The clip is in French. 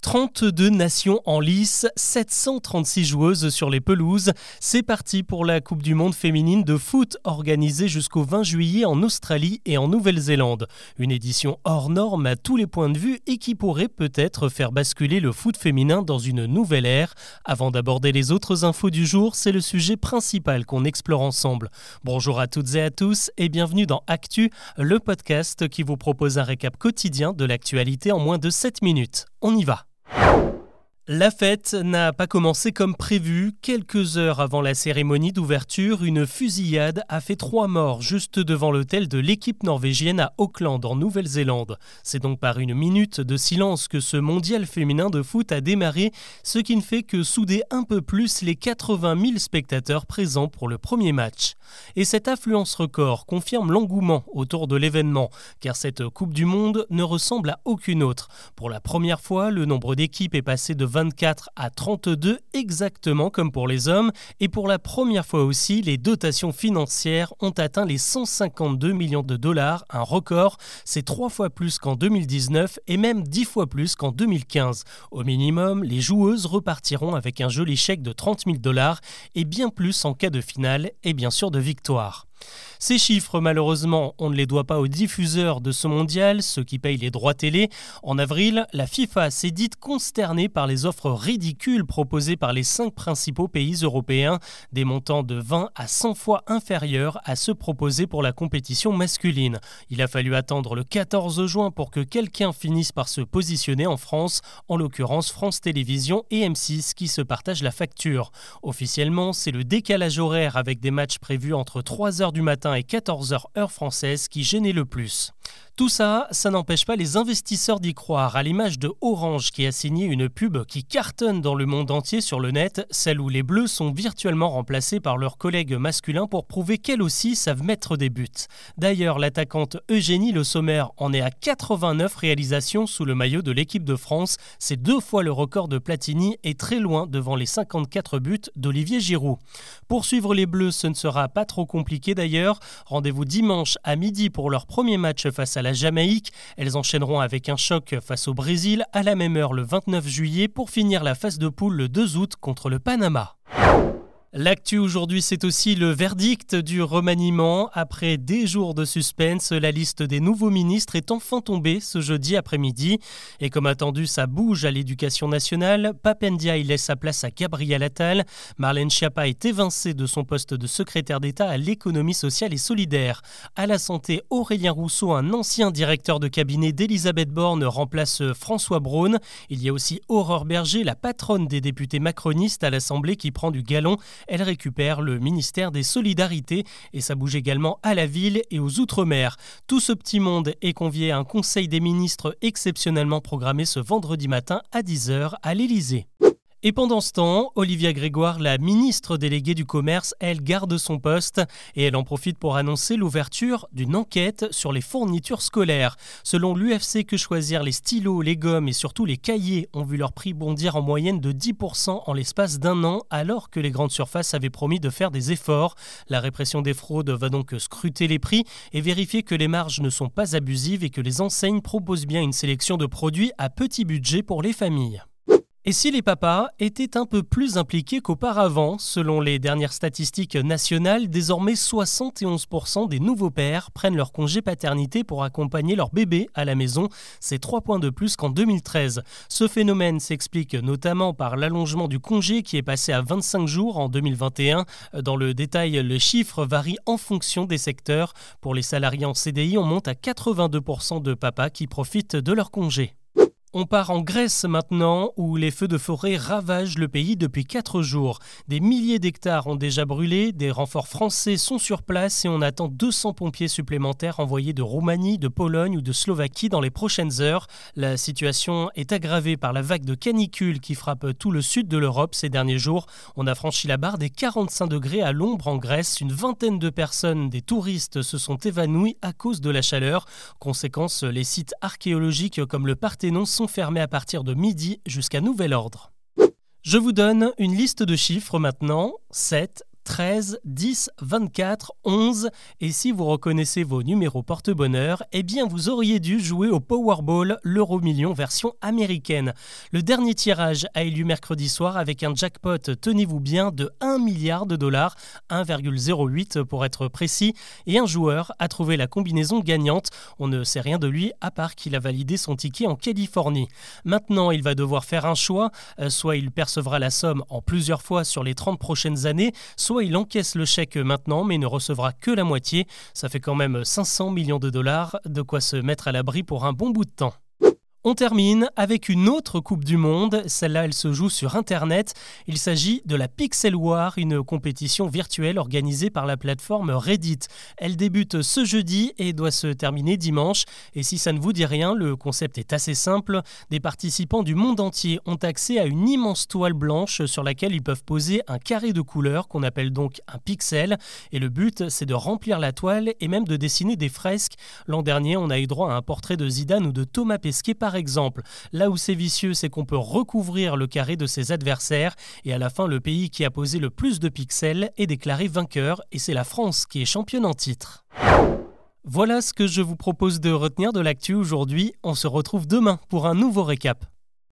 32 nations en lice, 736 joueuses sur les pelouses. C'est parti pour la Coupe du Monde féminine de foot organisée jusqu'au 20 juillet en Australie et en Nouvelle-Zélande. Une édition hors norme à tous les points de vue et qui pourrait peut-être faire basculer le foot féminin dans une nouvelle ère. Avant d'aborder les autres infos du jour, c'est le sujet principal qu'on explore ensemble. Bonjour à toutes et à tous et bienvenue dans Actu, le podcast qui vous propose un récap quotidien de l'actualité en moins de 7 minutes. On y va. La fête n'a pas commencé comme prévu. Quelques heures avant la cérémonie d'ouverture, une fusillade a fait trois morts juste devant l'hôtel de l'équipe norvégienne à Auckland, en Nouvelle-Zélande. C'est donc par une minute de silence que ce mondial féminin de foot a démarré, ce qui ne fait que souder un peu plus les 80 000 spectateurs présents pour le premier match. Et cette affluence record confirme l'engouement autour de l'événement, car cette Coupe du Monde ne ressemble à aucune autre. Pour la première fois, le nombre d'équipes est passé de 24 à 32, exactement comme pour les hommes, et pour la première fois aussi, les dotations financières ont atteint les 152 millions de dollars, un record. C'est trois fois plus qu'en 2019 et même dix fois plus qu'en 2015. Au minimum, les joueuses repartiront avec un joli chèque de 30 000 dollars et bien plus en cas de finale et bien sûr de victoire. Ces chiffres, malheureusement, on ne les doit pas aux diffuseurs de ce mondial, ceux qui payent les droits télé. En avril, la FIFA s'est dite consternée par les offres ridicules proposées par les cinq principaux pays européens, des montants de 20 à 100 fois inférieurs à ceux proposés pour la compétition masculine. Il a fallu attendre le 14 juin pour que quelqu'un finisse par se positionner en France, en l'occurrence France Télévisions et M6 qui se partagent la facture. Officiellement, c'est le décalage horaire avec des matchs prévus entre 3h du matin et 14h heure française qui gênait le plus. Tout ça, ça n'empêche pas les investisseurs d'y croire, à l'image de Orange qui a signé une pub qui cartonne dans le monde entier sur le net, celle où les Bleus sont virtuellement remplacés par leurs collègues masculins pour prouver qu'elles aussi savent mettre des buts. D'ailleurs, l'attaquante Eugénie Le Sommer en est à 89 réalisations sous le maillot de l'équipe de France. C'est deux fois le record de Platini et très loin devant les 54 buts d'Olivier Giroud. Pour suivre les Bleus, ce ne sera pas trop compliqué d'ailleurs. Rendez-vous dimanche à midi pour leur premier match face à la Jamaïque. Elles enchaîneront avec un choc face au Brésil à la même heure le 29 juillet pour finir la phase de poule le 2 août contre le Panama. L'actu aujourd'hui, c'est aussi le verdict du remaniement. Après des jours de suspense, la liste des nouveaux ministres est enfin tombée ce jeudi après-midi. Et comme attendu, ça bouge à l'éducation nationale. Papendia laisse sa place à Gabriel Attal. Marlène Schiappa est évincée de son poste de secrétaire d'État à l'économie sociale et solidaire. À la santé, Aurélien Rousseau, un ancien directeur de cabinet d'Elisabeth Borne, remplace François Braun. Il y a aussi Aurore Berger, la patronne des députés macronistes à l'Assemblée, qui prend du galon elle récupère le ministère des Solidarités et ça bouge également à la ville et aux Outre-mer. Tout ce petit monde est convié à un conseil des ministres exceptionnellement programmé ce vendredi matin à 10h à l'Élysée. Et pendant ce temps, Olivia Grégoire, la ministre déléguée du Commerce, elle garde son poste et elle en profite pour annoncer l'ouverture d'une enquête sur les fournitures scolaires. Selon l'UFC Que Choisir, les stylos, les gommes et surtout les cahiers ont vu leur prix bondir en moyenne de 10% en l'espace d'un an alors que les grandes surfaces avaient promis de faire des efforts. La répression des fraudes va donc scruter les prix et vérifier que les marges ne sont pas abusives et que les enseignes proposent bien une sélection de produits à petit budget pour les familles. Et si les papas étaient un peu plus impliqués qu'auparavant, selon les dernières statistiques nationales, désormais 71% des nouveaux pères prennent leur congé paternité pour accompagner leur bébé à la maison. C'est 3 points de plus qu'en 2013. Ce phénomène s'explique notamment par l'allongement du congé qui est passé à 25 jours en 2021. Dans le détail, le chiffre varie en fonction des secteurs. Pour les salariés en CDI, on monte à 82% de papas qui profitent de leur congé. On part en Grèce maintenant, où les feux de forêt ravagent le pays depuis 4 jours. Des milliers d'hectares ont déjà brûlé, des renforts français sont sur place et on attend 200 pompiers supplémentaires envoyés de Roumanie, de Pologne ou de Slovaquie dans les prochaines heures. La situation est aggravée par la vague de canicule qui frappe tout le sud de l'Europe ces derniers jours. On a franchi la barre des 45 degrés à l'ombre en Grèce. Une vingtaine de personnes, des touristes, se sont évanouis à cause de la chaleur. Conséquence, les sites archéologiques comme le Parthénon sont fermés à partir de midi jusqu'à nouvel ordre. Je vous donne une liste de chiffres maintenant. 7, 13, 10, 24, 11. Et si vous reconnaissez vos numéros porte-bonheur, eh bien vous auriez dû jouer au Powerball, l'euro million version américaine. Le dernier tirage a eu lieu mercredi soir avec un jackpot, tenez-vous bien, de 1 milliard de dollars, 1,08 pour être précis, et un joueur a trouvé la combinaison gagnante. On ne sait rien de lui à part qu'il a validé son ticket en Californie. Maintenant, il va devoir faire un choix, euh, soit il percevra la somme en plusieurs fois sur les 30 prochaines années, soit il encaisse le chèque maintenant mais ne recevra que la moitié. Ça fait quand même 500 millions de dollars, de quoi se mettre à l'abri pour un bon bout de temps. On termine avec une autre Coupe du Monde. Celle-là, elle se joue sur Internet. Il s'agit de la Pixel War, une compétition virtuelle organisée par la plateforme Reddit. Elle débute ce jeudi et doit se terminer dimanche. Et si ça ne vous dit rien, le concept est assez simple. Des participants du monde entier ont accès à une immense toile blanche sur laquelle ils peuvent poser un carré de couleur qu'on appelle donc un pixel. Et le but, c'est de remplir la toile et même de dessiner des fresques. L'an dernier, on a eu droit à un portrait de Zidane ou de Thomas Pesquet par exemple. Là où c'est vicieux, c'est qu'on peut recouvrir le carré de ses adversaires et à la fin, le pays qui a posé le plus de pixels est déclaré vainqueur et c'est la France qui est championne en titre. Voilà ce que je vous propose de retenir de l'actu aujourd'hui. On se retrouve demain pour un nouveau récap.